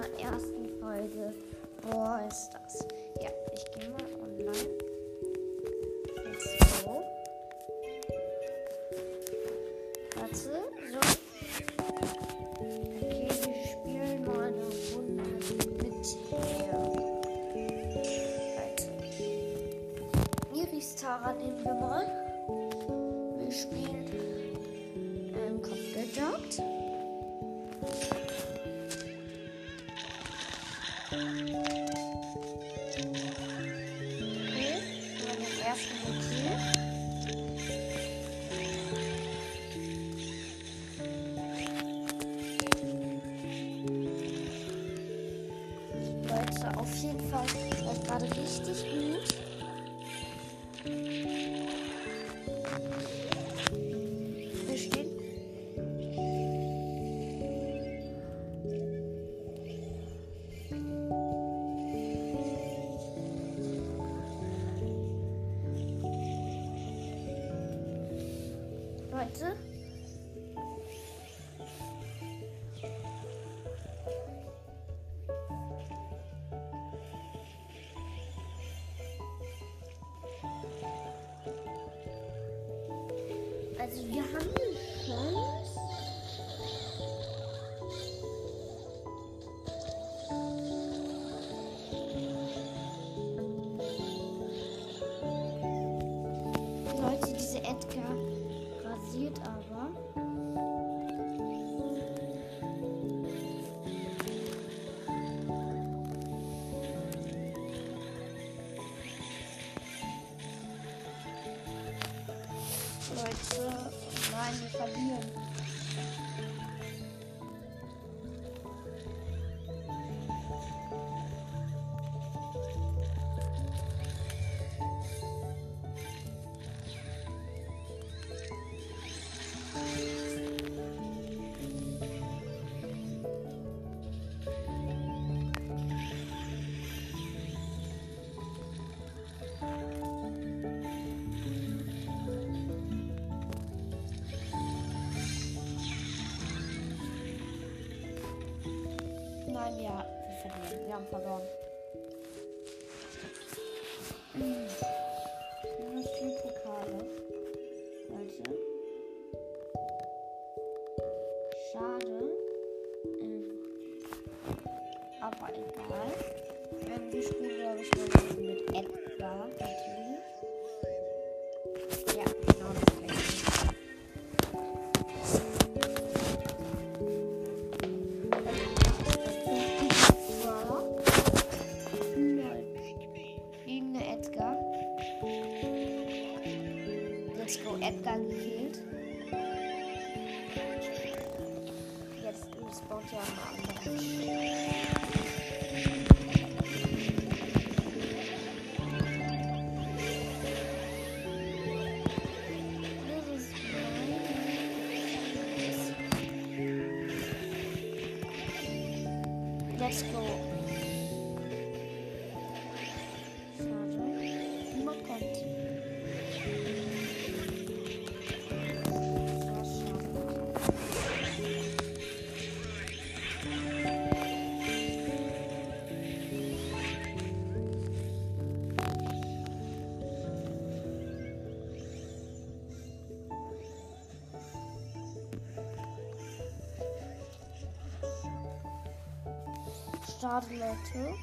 unserer ersten Folge Boah, ist das. Ja, ich gehe mal online. Let's go. Warte, so. Okay, wir spielen mal eine Runde mit her. Iris Tara nehmen wir mal. Wir spielen ähm, Kopfgeldjagd. Also wir haben eine nein, wir Schade, Leute.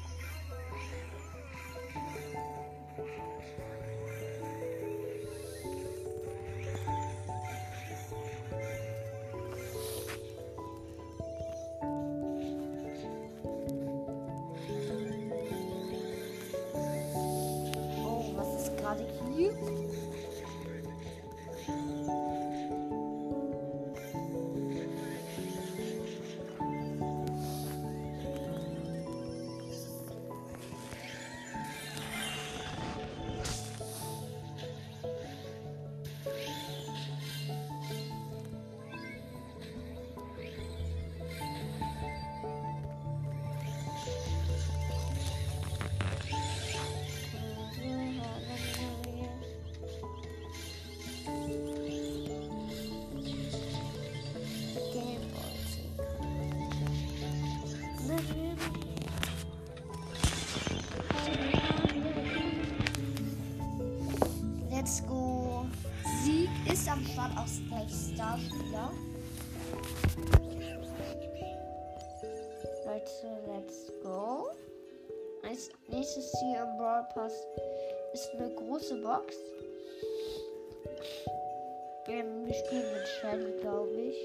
ist hier im Brawl Pass. Ist eine große Box. Ähm, wir spielen mit Shelly, glaube ich.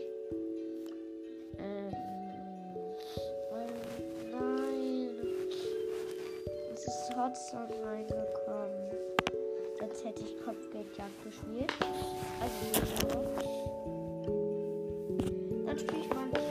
Ähm, nein. Es ist Hot Song reingekommen. Sonst hätte ich Kopfgeldjagd gespielt. Also, dann spiele ich mal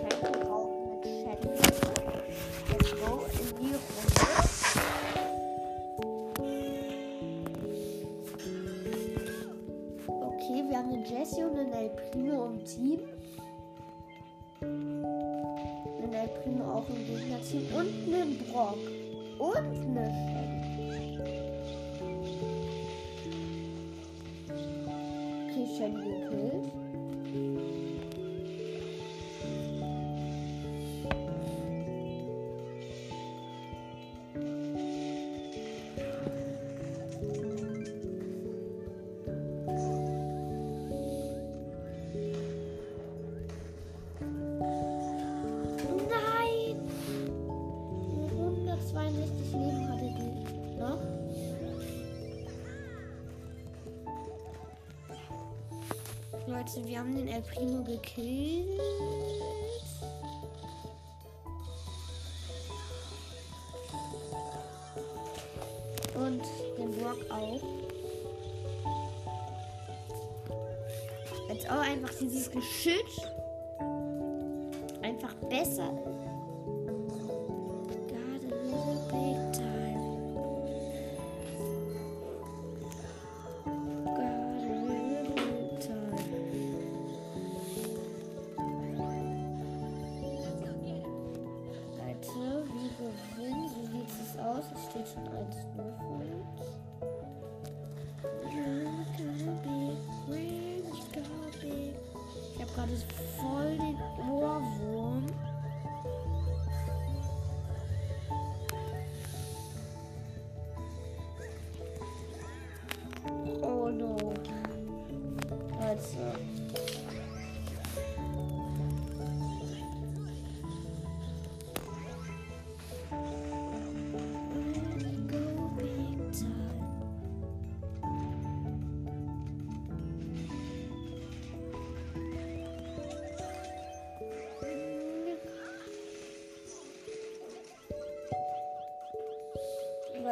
Leute, wir haben den El Primo gekillt.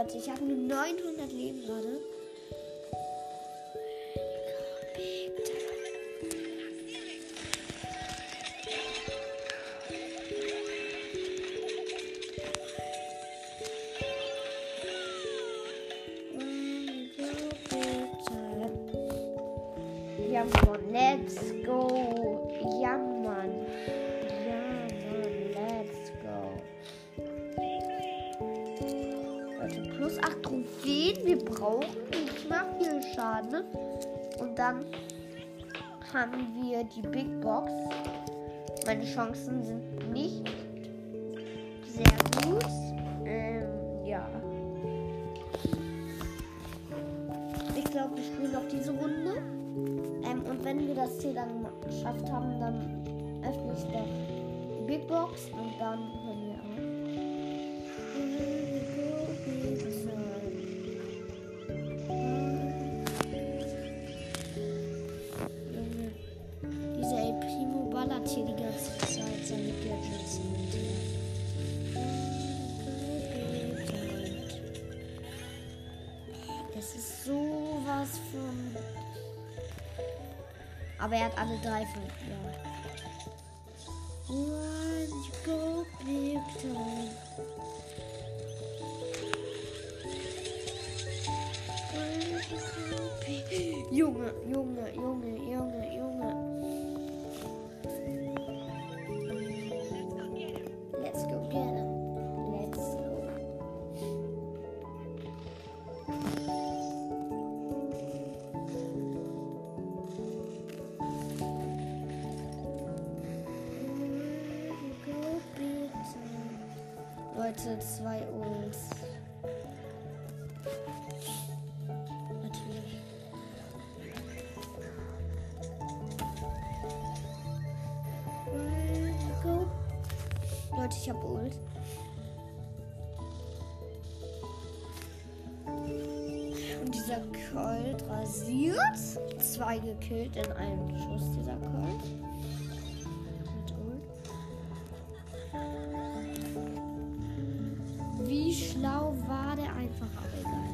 Leute, ich habe nur 900 Leben gerade. songs aber er hat alle drei von. Ja. Junge, Junge, Junge. Gekillt in einem Schuss, dieser Colt. Wie schlau war der einfach, aber egal.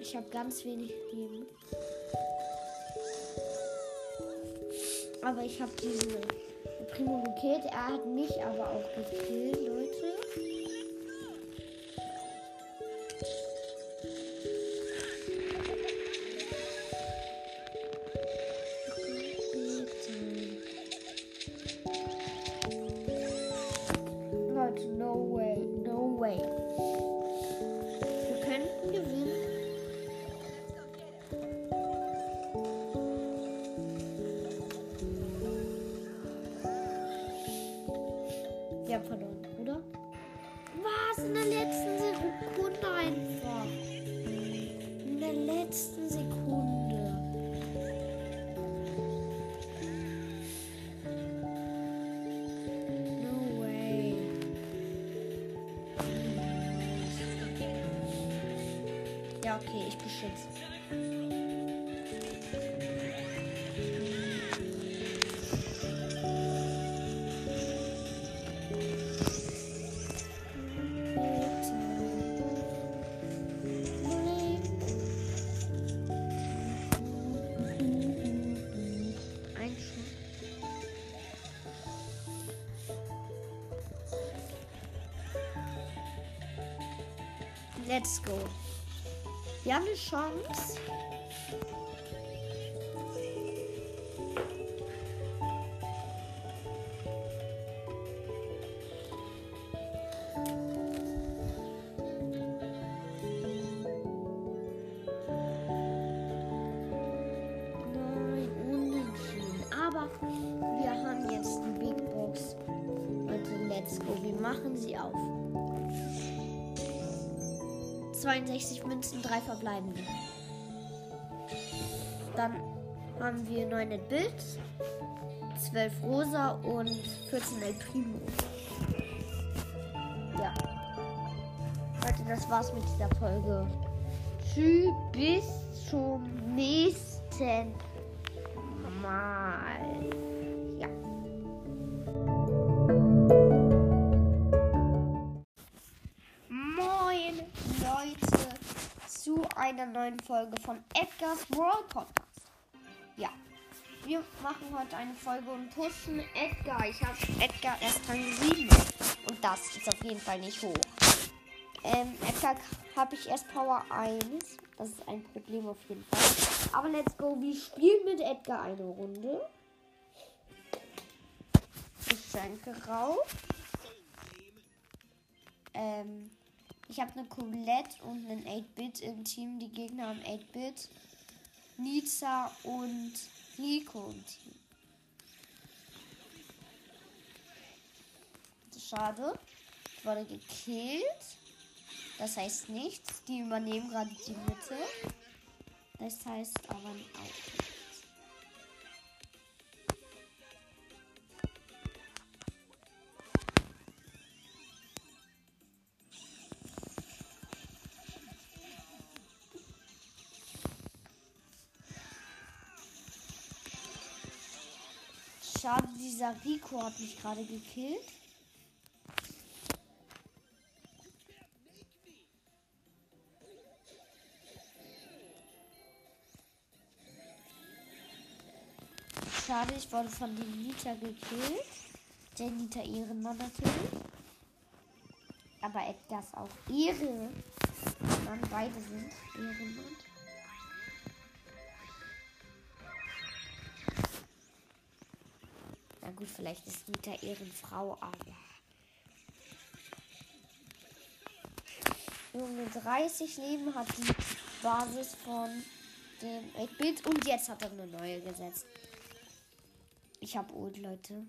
Ich habe ganz wenig Leben. Aber ich habe diesen Primo gekillt. Er hat mich aber auch gekillt, okay, ich beschütze. Let's go. Haben eine Chance. 62 Münzen, 3 verbleibende. Dann haben wir 9 Bild, 12 Rosa und 14 El Primo. Ja. Leute, das war's mit dieser Folge. Tschüss, bis zum nächsten Mal. Einer neuen Folge von Edgar's World Podcast. Ja, wir machen heute eine Folge und pushen Edgar. Ich habe Edgar erst Rang 7 und das ist auf jeden Fall nicht hoch. Ähm, Edgar habe ich erst Power 1. Das ist ein Problem auf jeden Fall. Aber let's go. Wir spielen mit Edgar eine Runde. Geschenke rauf. Ähm, ich habe eine Colette und einen 8-Bit im Team. Die Gegner haben 8-Bit, Nizza und Nico im Team. Schade. Ich wurde gekillt. Das heißt nichts. Die übernehmen gerade die Mitte. Das heißt aber auch Schade, dieser Rico hat mich gerade gekillt. Schade, ich wurde von dem Nita gekillt. Der Nita Ehrenmann natürlich. Aber Edgar ist auch Ehre. Mann, beide sind Ehrenmann. Vielleicht ist Nita Ehrenfrau, aber. Junge, 30 Leben hat die Basis von dem 8-Bit und jetzt hat er eine neue gesetzt. Ich hab Ult, Leute.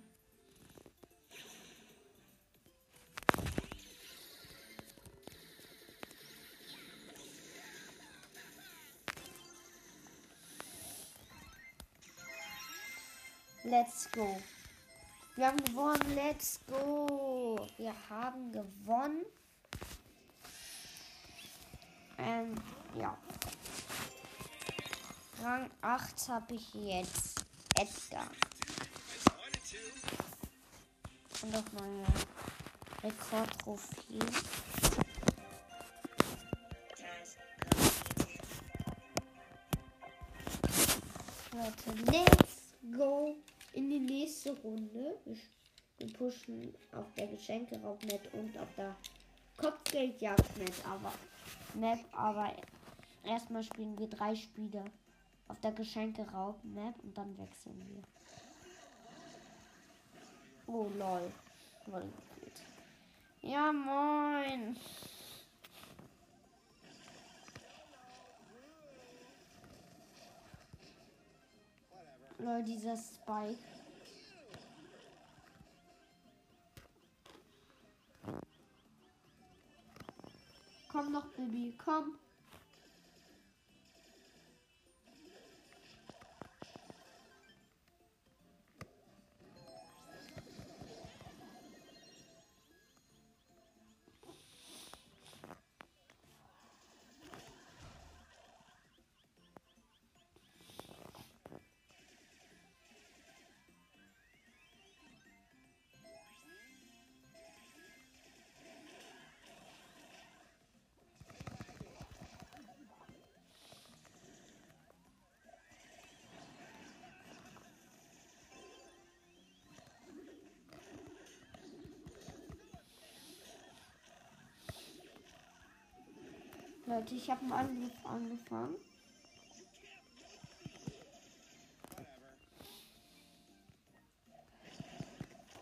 Let's go. Wir haben gewonnen. Let's go. Wir haben gewonnen. Ähm, ja. Rang 8 habe ich jetzt. Edgar. Und auch meine Rekordtrophäe. Leute, let's go in die nächste Runde. Wir, pushen auf der Geschenke-Raub-Net und auf der Kopfgeldjagd-Net, aber Map, aber erstmal spielen wir drei Spiele auf der Geschenke-Raub-Map und dann wechseln wir. Oh lol. Ja moin. Lol, dieser Spike. Komm noch, Baby, komm. Leute, ich habe einen Angriff angefangen.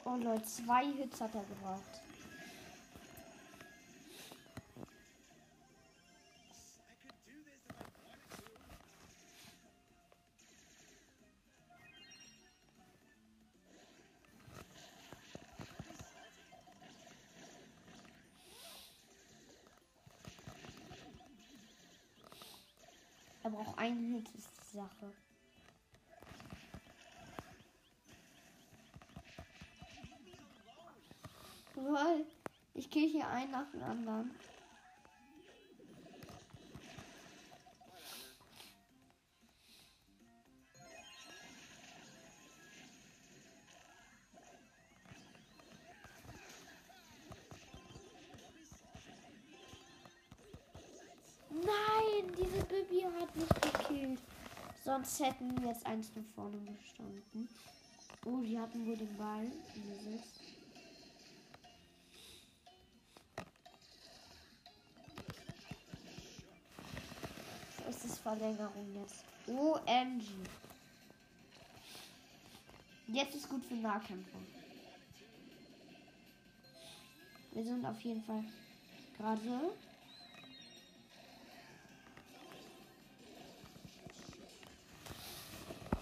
Oh Leute, zwei Hits hat er gebraucht. Aber auch ein die Sache. Weil ich gehe hier ein nach dem anderen. Sonst hätten wir jetzt eins nach vorne gestanden. Oh, die hatten wohl den Ball. Dieses. So ist es Verlängerung jetzt. OMG. Jetzt ist gut für Nahkämpfer. Wir sind auf jeden Fall gerade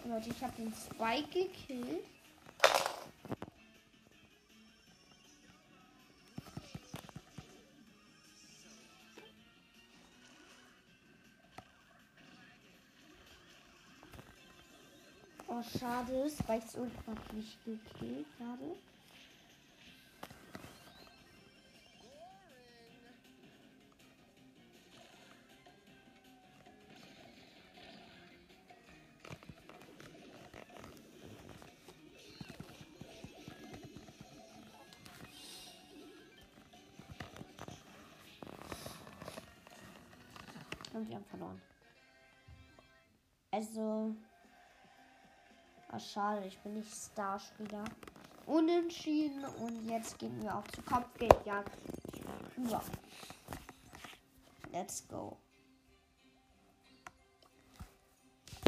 Leute, ich habe den Spike gekillt. Oh, schade. Spikes Ult hat mich gekillt gerade. Und wir haben verloren. Also. Ach, schade, ich bin nicht Starspieler. Unentschieden und jetzt gehen wir auch zu Kopfgeldjagd. Ja. Let's go.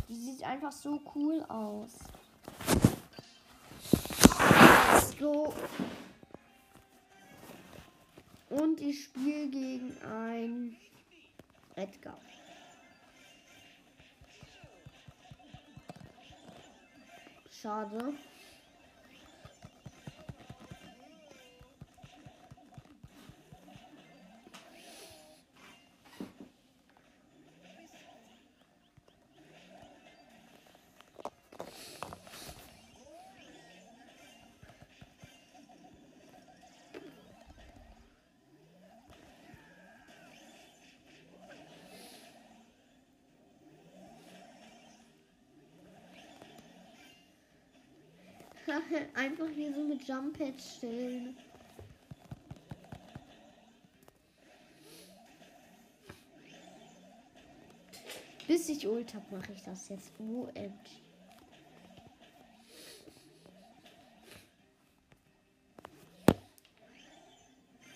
Die sieht einfach so cool aus. Let's go. Edgar. Einfach hier so mit Jump Pads stellen. Bis ich Ult hab, mache ich das jetzt. OMG.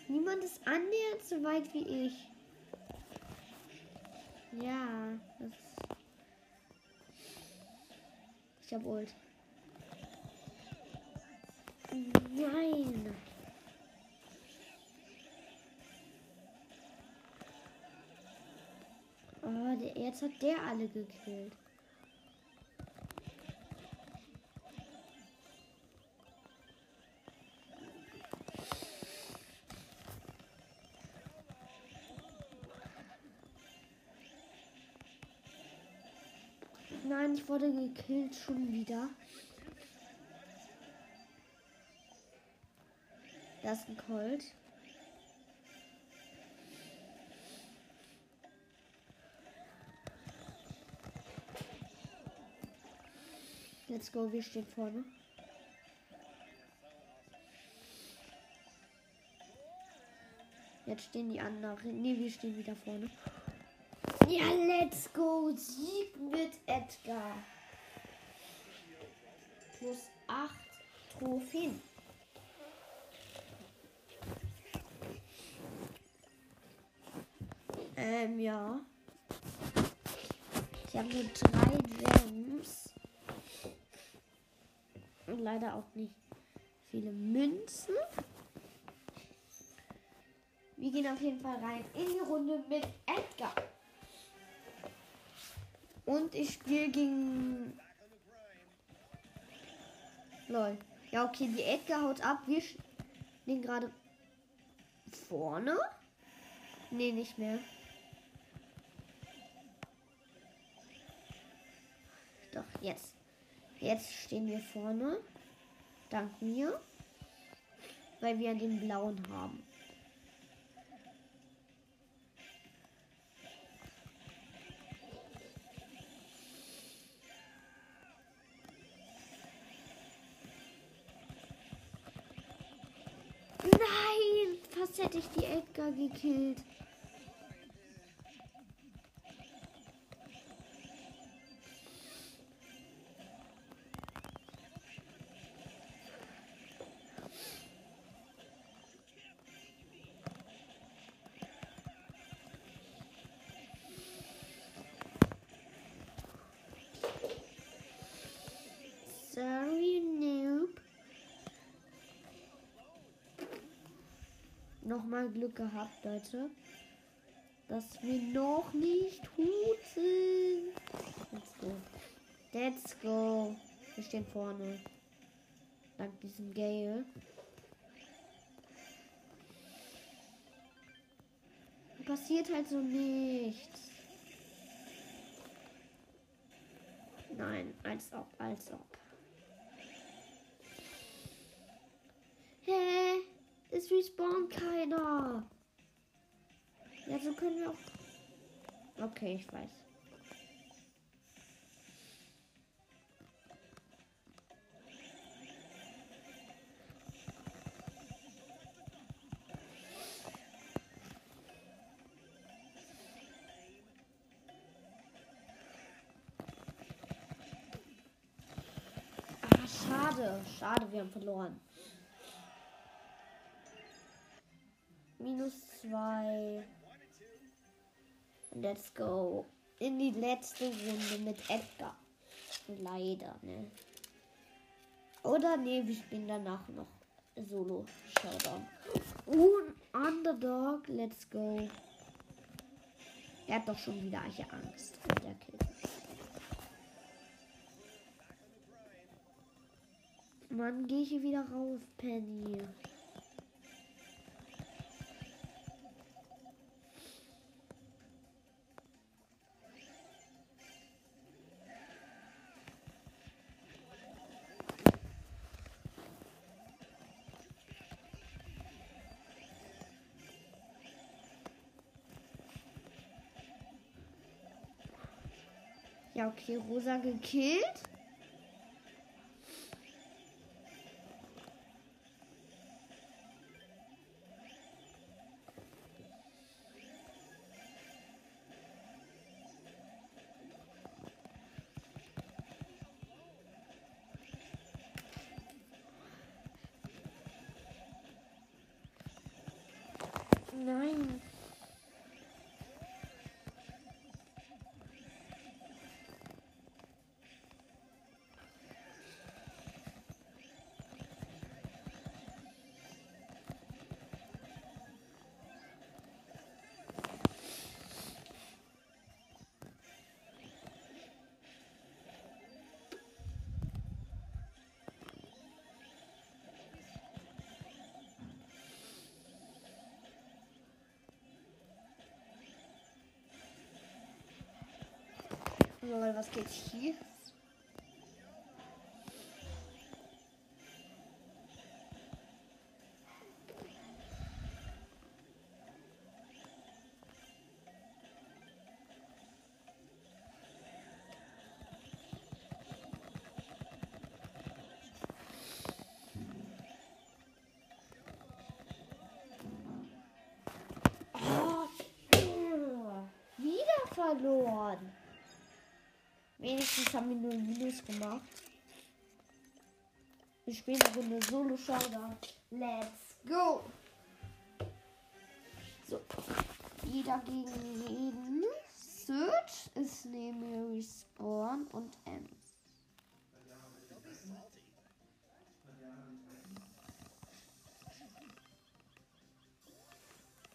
Niemand ist annähernd so weit wie ich. Ja, das. Ich hab Ult. Nein. Oh, der, jetzt hat der alle gekillt. Nein, ich wurde gekillt schon wieder. Das ist ein Colt. Let's go, wir stehen vorne. Jetzt stehen die anderen. Ne, wir stehen wieder vorne. Ja, let's go. Sieg mit Edgar. Plus 8 Trophäen. Ähm, ja. Ich habe nur drei Gems. Und leider auch nicht viele Münzen. Wir gehen auf jeden Fall rein in die Runde mit Edgar. Und ich spiele gegen. Lol. Ja, okay, die Edgar haut ab. Wir stehen gerade vorne. Nee, nicht mehr. Jetzt. Jetzt stehen wir vorne. Dank mir. Weil wir den blauen haben. Nein! Fast hätte ich die Edgar gekillt. Nochmal Glück gehabt, Leute. Dass wir noch nicht gut sind. Let's go. Let's go. Wir stehen vorne. Dank diesem Gale. Passiert halt so nichts. Nein, als ob, als ob. Es respawnt keiner. Ja, so können wir auch. Okay, ich weiß. Ah, schade. Schade, wir haben verloren. Minus zwei. Let's go. In die letzte Runde mit Edgar. Leider, ne? Oder ne, wir spielen danach noch Solo Showdown. Und Underdog, let's go. Er hat doch schon wieder hier Angst vor der Kill. Mann, gehe ich hier wieder raus, Penny. Ja, okay, Rosa gekillt. Lol, was geht hier? Oh, verloren. Wenigstens haben wir nur Minus gemacht. Wir spielen eine Runde Solo Showdown. Let's go! So. Jeder gegen jeden. Search ist neben Respawn und Ems.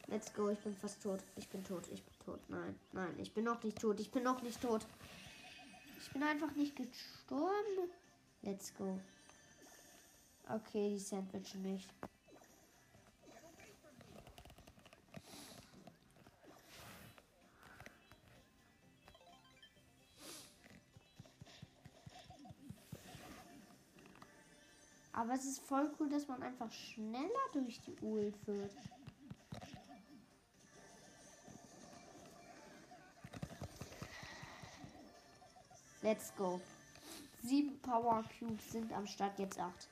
Let's go, ich bin fast tot. Ich bin tot, ich bin tot. Nein, nein, ich bin noch nicht tot. Ich bin noch nicht tot. Ich bin einfach nicht gestorben. Let's go. Okay, die Sandwich nicht. Aber es ist voll cool, dass man einfach schneller durch die Ult wird. Let's go. Sieben Power Cubes sind am Start, jetzt acht.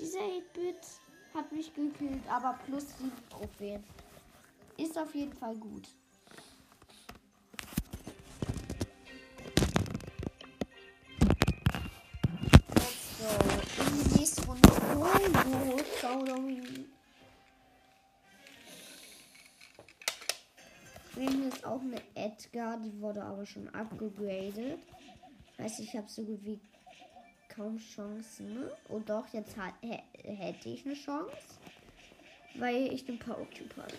Dieser 8-Bit hat mich gekillt, aber plus 7 Trophäen. Ist auf jeden Fall gut. Spielen jetzt auch eine Edgar, die wurde aber schon abgegradet. Heißt, ich habe so gut wie kaum Chancen. Und doch, jetzt ha hätte ich eine Chance. Weil ich den Power habe.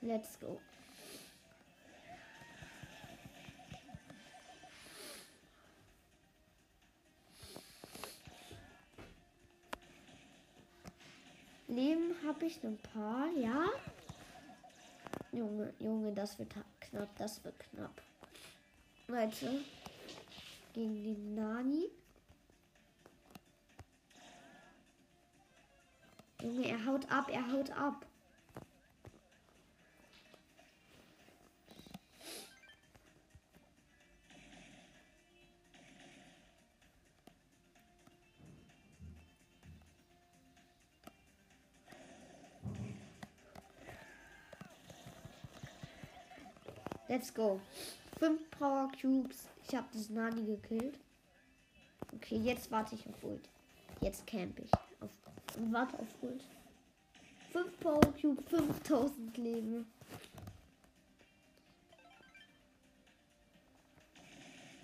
Let's go. Leben habe ich ein paar, ja. Junge, Junge, das wird knapp, das wird knapp. Leute, gegen den Nani. Junge, er haut ab, er haut ab. Let's go. Fünf Power Cubes. Ich habe das Nani gekillt. Okay, jetzt warte ich auf Ult. Jetzt camp ich. Auf, warte auf Ult. Fünf Power Cube, 5000 Leben.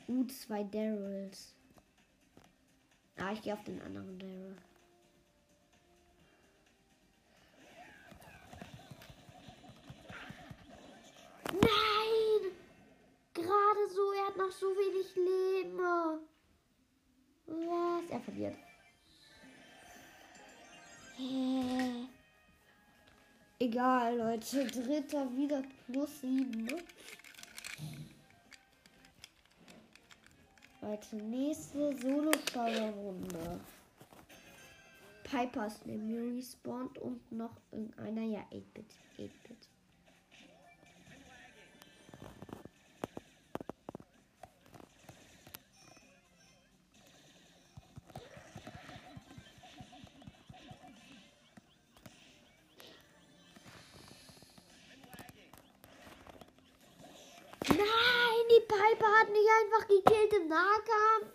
Uh, zwei Daryls. Ah, ich gehe auf den anderen Daryl. Nein! gerade so. Er hat noch so wenig Leben. Was? Er verliert. Egal, Leute. Dritter wieder plus sieben. Ne? Leute, nächste Solo-Runde. Piper ist neben mir respawned und noch irgendeiner, ja, 8-Bit. 8-Bit. Nahkampf.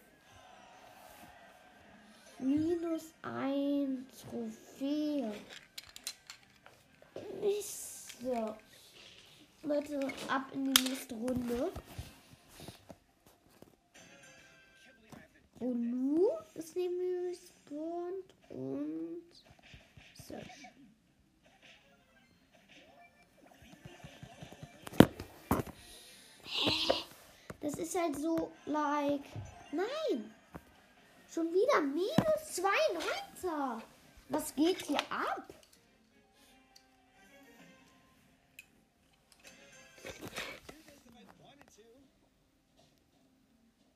Minus ein Trophäe. Mist. So. Leute, ab in die nächste Runde. Und nu ist neben halt so, like, nein. Schon wieder minus 2 Neunter. Was geht hier ab?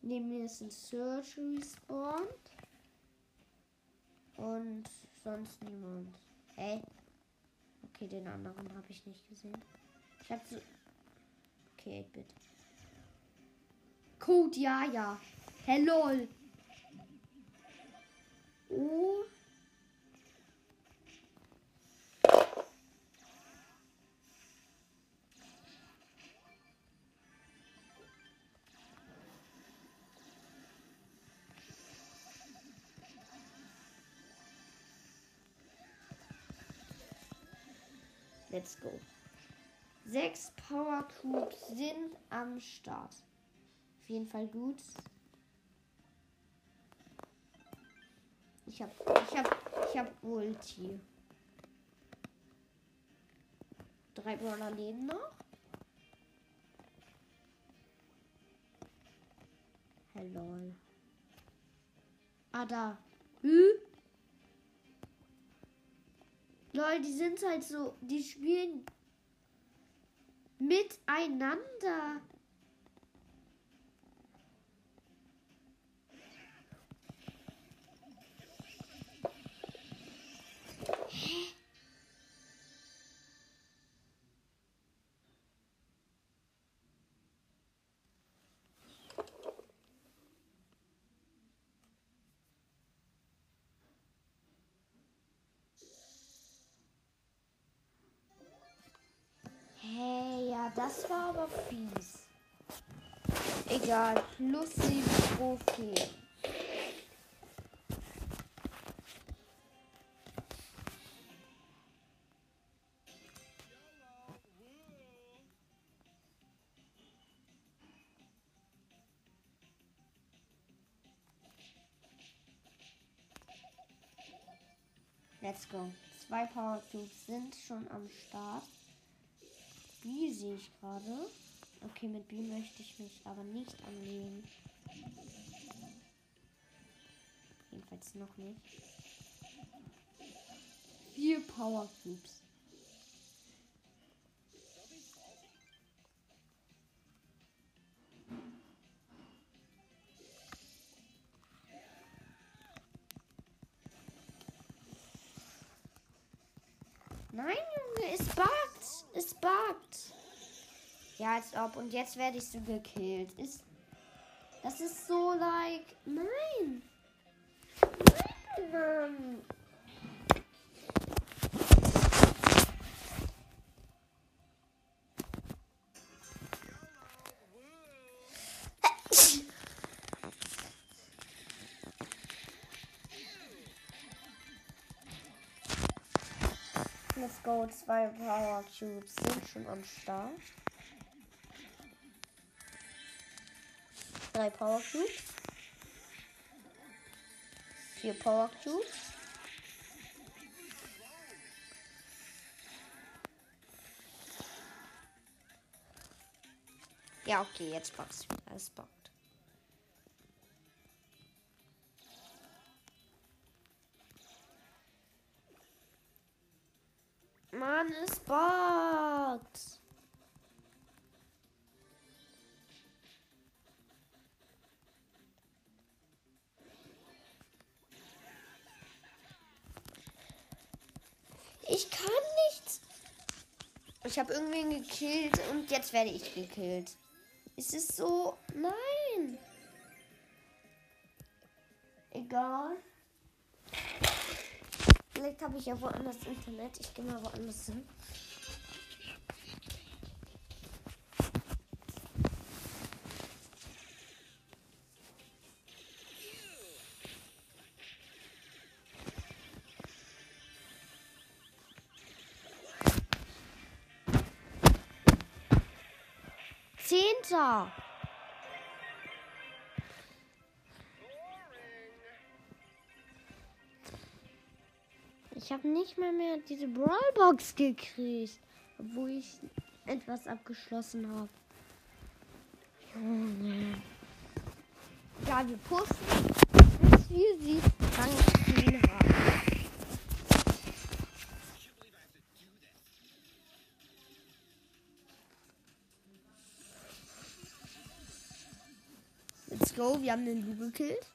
Neben mir ist ein Search respawned. Und sonst niemand. Ey. Okay, den anderen habe ich nicht gesehen. Ich habe so. Okay, 8-Bit. Code, ja, ja. Hello. Oh. Let's go. Sechs Power Cubes sind am Start. Jeden Fall gut. Ich hab, ich hab, ich hab Ulti. Drei Brawler leben noch. Hello. Ah, da. Hm? Lol, die sind halt so, die spielen miteinander. Aber fies. Egal, plus 7 Trophäen. Let's go. Zwei Power Cubes sind schon am Start. B sehe ich gerade. Okay, mit B möchte ich mich aber nicht anlegen. Jedenfalls noch nicht. Vier Power Cubes. Ja, als ob. Und jetzt werde ich so gekillt. Ist. Das ist so like. Nein. Nein. Let's go. Zwei Power Cubes sind schon am Start. Drei Power Cubes. Vier Power Cubes. Ja, okay, jetzt bockt es bockt. Mann, es bockt. Ich habe irgendwen gekillt und jetzt werde ich gekillt. Es ist so. Nein. Egal. Vielleicht habe ich ja woanders Internet. Ich gehe mal woanders hin. Zehnter. Ich habe nicht mal mehr diese Brawlbox gekriegt, obwohl ich etwas abgeschlossen habe. Junge. Ja, wir pushen, bis wir sie 10 haben. Go, wir haben den Lu gekillt.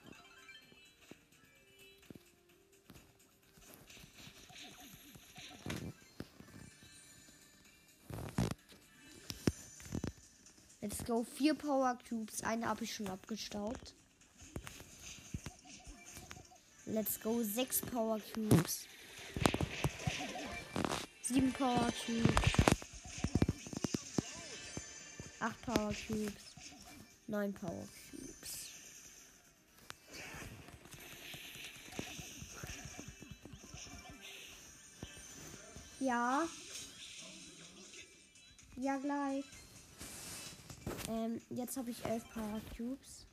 Let's go, vier Power Cubes, eine habe ich schon abgestaubt. Let's go, sechs Power Cubes. Sieben Power Cubes. Acht Power Cubes. Neun Power. Ja. Ja, gleich. Ähm, jetzt habe ich elf Power Cubes.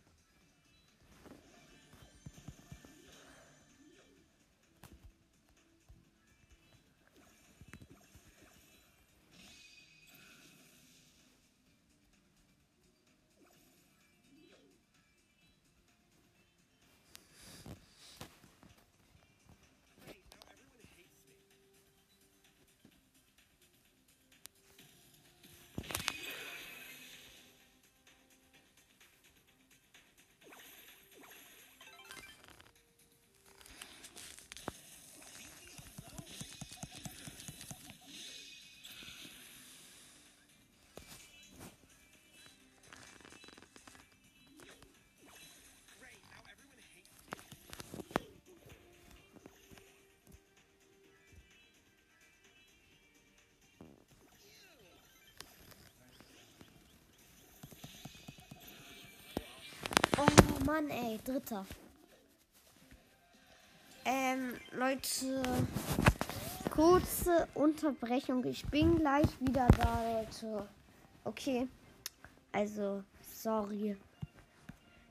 Mann, ey, dritter. Ähm, Leute, kurze Unterbrechung. Ich bin gleich wieder da, Leute. Okay. Also, sorry,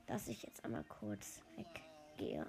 dass ich jetzt einmal kurz weggehe.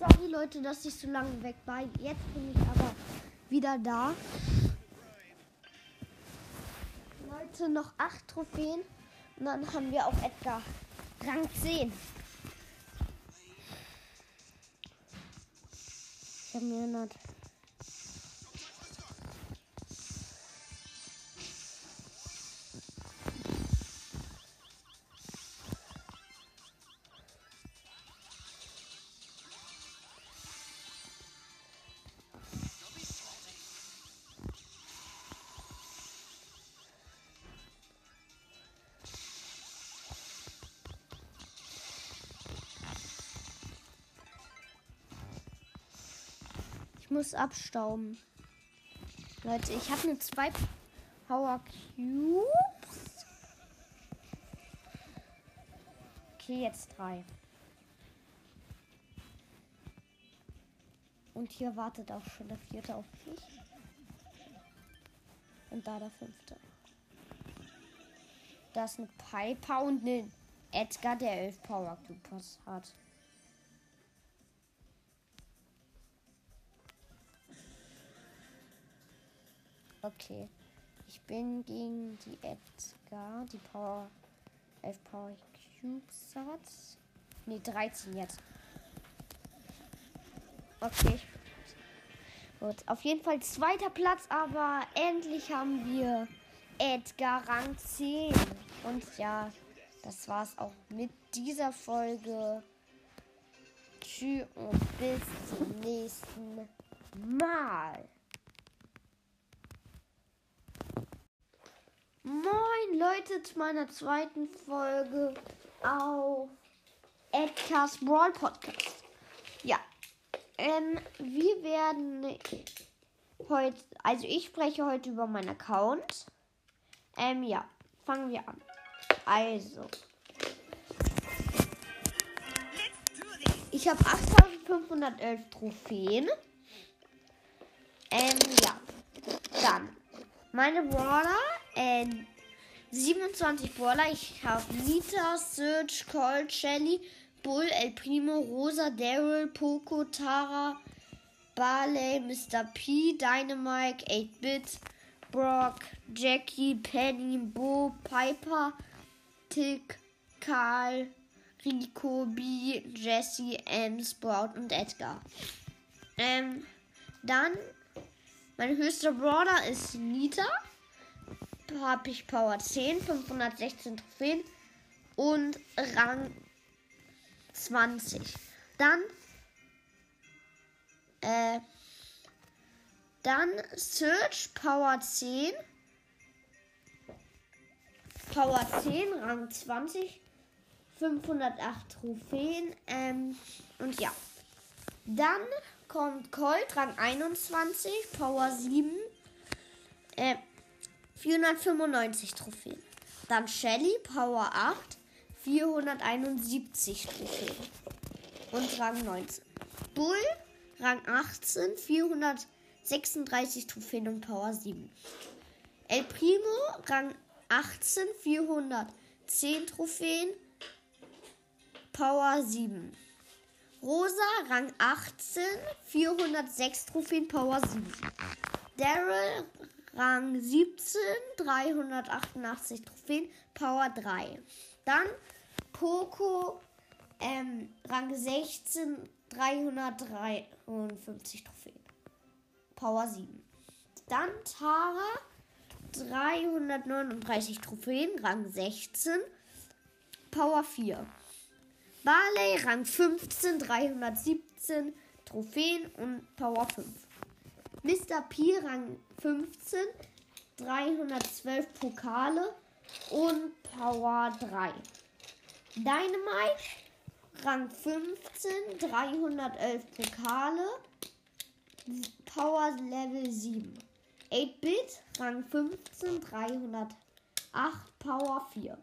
Sorry Leute, dass ich so lange weg war. Jetzt bin ich aber wieder da. Leute, noch acht Trophäen. Und dann haben wir auch Edgar. Rang 10. Ich habe mir 100. muss abstauben. Leute, ich habe nur zwei Power Cubes. Okay, jetzt drei. Und hier wartet auch schon der vierte auf mich. Und da der fünfte. Da ist eine Piper und eine Edgar, der elf Power Cubes hat. Okay. Ich bin gegen die Edgar, die Power 11 Power Cubes hat. Ne, 13 jetzt. Okay. Gut, auf jeden Fall zweiter Platz, aber endlich haben wir Edgar Rang 10. Und ja, das war's auch mit dieser Folge. Tschüss und bis zum nächsten Mal. Moin Leute zu meiner zweiten Folge auf Edgar's Brawl Podcast. Ja, ähm, wir werden heute, also ich spreche heute über meinen Account. Ähm, ja, fangen wir an. Also, ich habe 8511 Trophäen. Ähm, ja, dann meine Brawler, ähm, 27 Brawler. Ich habe Nita, Surge, Colt, Shelly, Bull, El Primo, Rosa, Daryl, Poco, Tara, Barley, Mr. P, Dynamite, 8-Bit, Brock, Jackie, Penny, Bo, Piper, Tick, Karl, Rico, B, Jesse, M, Sprout und Edgar. Ähm, dann, mein höchster Brawler ist Nita. Habe ich Power 10, 516 Trophäen und Rang 20. Dann, äh, dann Search Power 10. Power 10, Rang 20. 508 Trophäen. Ähm, und ja. Dann kommt Colt, Rang 21, Power 7. Äh, 495 Trophäen. Dann Shelly, Power 8, 471 Trophäen. Und Rang 19. Bull, Rang 18, 436 Trophäen und Power 7. El Primo, Rang 18, 410 Trophäen, Power 7. Rosa, Rang 18, 406 Trophäen, Power 7. Daryl, Rang 17, 388 Trophäen, Power 3. Dann Poco, ähm, Rang 16, 353 Trophäen, Power 7. Dann Tara, 339 Trophäen, Rang 16, Power 4. Barley, Rang 15, 317 Trophäen und Power 5. Mr. P, Rang 15, 312 Pokale und Power 3. Dynamite, Rang 15, 311 Pokale, Power Level 7. 8-Bit, Rang 15, 308 Power 4.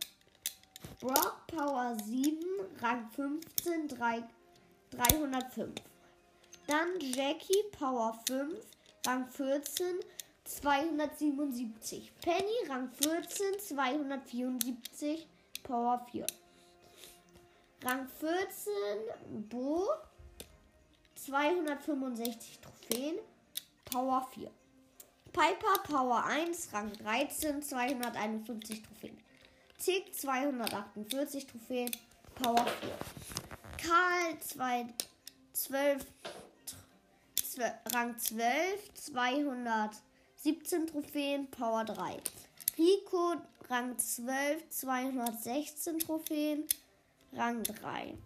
Brock Power 7, Rang 15, 3, 305. Dann Jackie Power 5, Rang 14, 277. Penny Rang 14, 274, Power 4. Rang 14, Bo, 265 Trophäen, Power 4. Piper Power 1, Rang 13, 251 Trophäen. Tick 248 Trophäen, Power 4. Karl 2, 12, 12, Rang 12, 217 Trophäen, Power 3. Rico Rang 12, 216 Trophäen, Rang 3.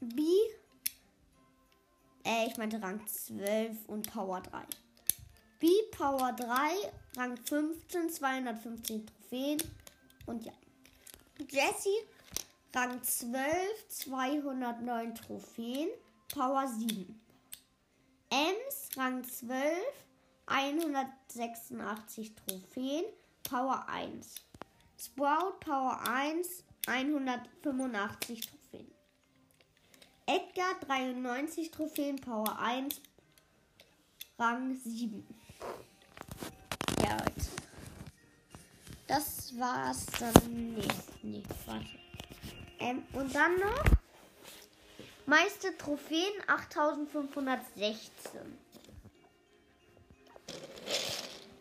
B, äh, ich meinte Rang 12 und Power 3. B Power 3, Rang 15, 215 Trophäen, und ja. Jesse, Rang 12, 209 Trophäen, Power 7. Ems, Rang 12, 186 Trophäen, Power 1. Sprout, Power 1, 185 Trophäen. Edgar, 93 Trophäen, Power 1, Rang 7. Ja, Leute. Das war's dann. Nee, nee, warte. Ähm, und dann noch. Meiste Trophäen 8516.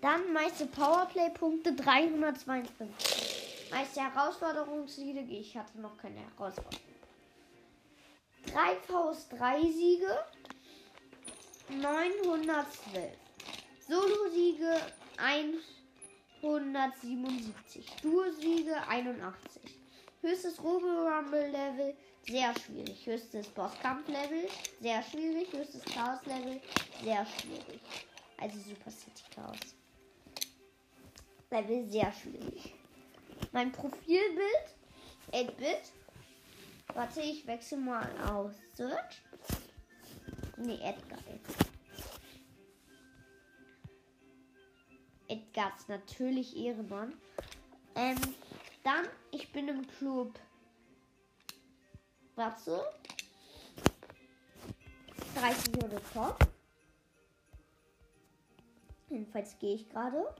Dann meiste Powerplay-Punkte 352. Meiste Herausforderungssiege. Ich hatte noch keine Herausforderung. 3 Faust 3 Siege. 912. Solo-Siege 177. Duo-Siege 81. Höchstes Robo Rumble Level sehr schwierig. Höchstes Bosskampf-Level, sehr schwierig. Höchstes Chaos-Level, sehr schwierig. Also Super City Chaos. Level sehr schwierig. Mein Profilbild, 8-Bit. Warte, ich wechsle mal aus Search. Nee, Edgar. Edgar ist natürlich Ehrenmann. Ähm, dann, ich bin im Club Warte. 30 Euro Top. Jedenfalls gehe ich gerade.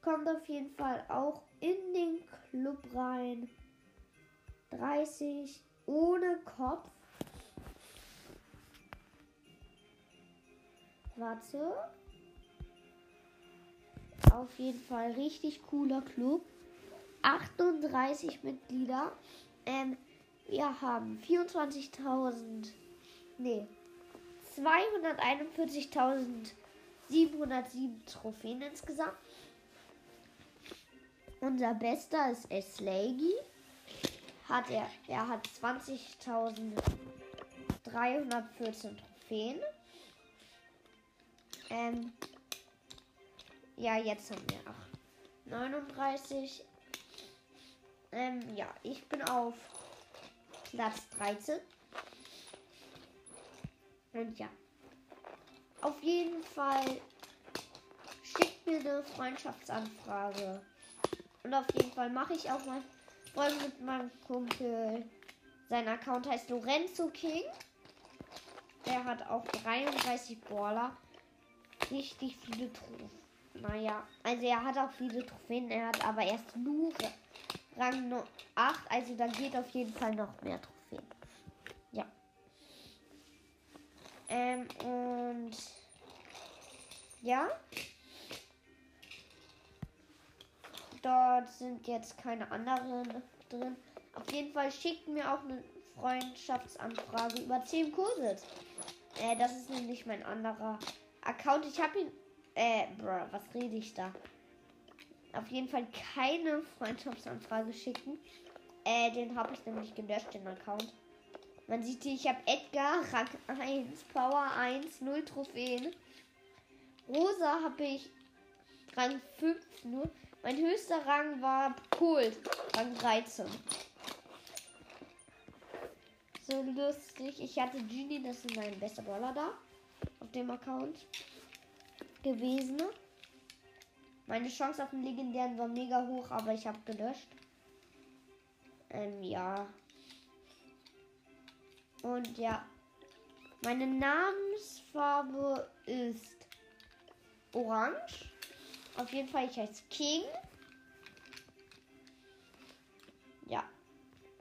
Kommt auf jeden Fall auch in den Club rein. 30 ohne Kopf. Warte. Auf jeden Fall richtig cooler Club. 38 Mitglieder. Ähm, wir haben 24.000, nee, 241.707 Trophäen insgesamt. Unser bester ist Eslagi. Hat er, er hat 20.314 Trophäen. Ähm, ja, jetzt haben wir 39. Ähm, ja, ich bin auf Platz 13. Und ja. Auf jeden Fall schickt mir eine Freundschaftsanfrage. Und auf jeden Fall mache ich auch mal Folgen mit meinem Kumpel. Sein Account heißt Lorenzo King. Der hat auch 33 Baller. Richtig viele Trophäen. Naja, also er hat auch viele Trophäen. Er hat aber erst nur Rang 8, also da geht auf jeden Fall noch mehr Trophäen. Ja. Ähm, und ja. Dort sind jetzt keine anderen drin. Auf jeden Fall schickt mir auch eine Freundschaftsanfrage über 10 Kurse. Äh, das ist nämlich mein anderer Account. Ich habe ihn. Äh, bro, was rede ich da? Auf jeden Fall keine Freundschaftsanfrage schicken. Äh, den habe ich nämlich gelöscht, den Account. Man sieht hier, ich habe Edgar, Rang 1, Power 1, 0 Trophäen. Rosa habe ich Rang 5 nur. Mein höchster Rang war Kult, Rang 13. So lustig. Ich hatte Genie, das ist mein bester Brawler da. Auf dem Account gewesen. Meine Chance auf den legendären war mega hoch, aber ich habe gelöscht. Ähm, ja. Und ja. Meine Namensfarbe ist orange. Auf jeden Fall, ich heiße King. Ja.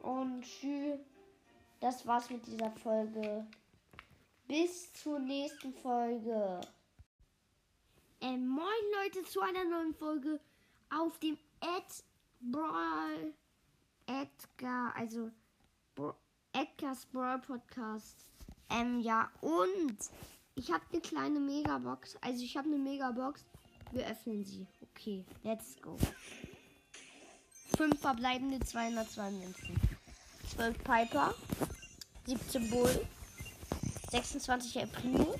Und tschüss. Das war's mit dieser Folge. Bis zur nächsten Folge. Ähm, moin Leute zu einer neuen Folge auf dem Ed Brawl Edgar, also Bra Edgar's Brawl Podcast. Ähm, ja, und ich habe eine kleine Megabox. Also ich habe eine Megabox. Wir öffnen sie. Okay, let's go. Fünf verbleibende 202 Münzen. 12 Piper. 17 Bull. 26 El Primo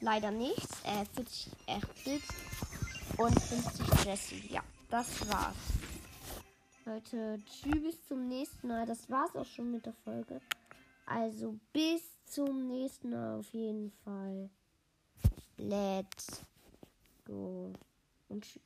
leider nichts. Äh, 40 Erbit und 50 Jesse. Ja, das war's. Leute, tschüss bis zum nächsten Mal. Das war's auch schon mit der Folge. Also bis zum nächsten Mal auf jeden Fall. Let's go. Und tschüss.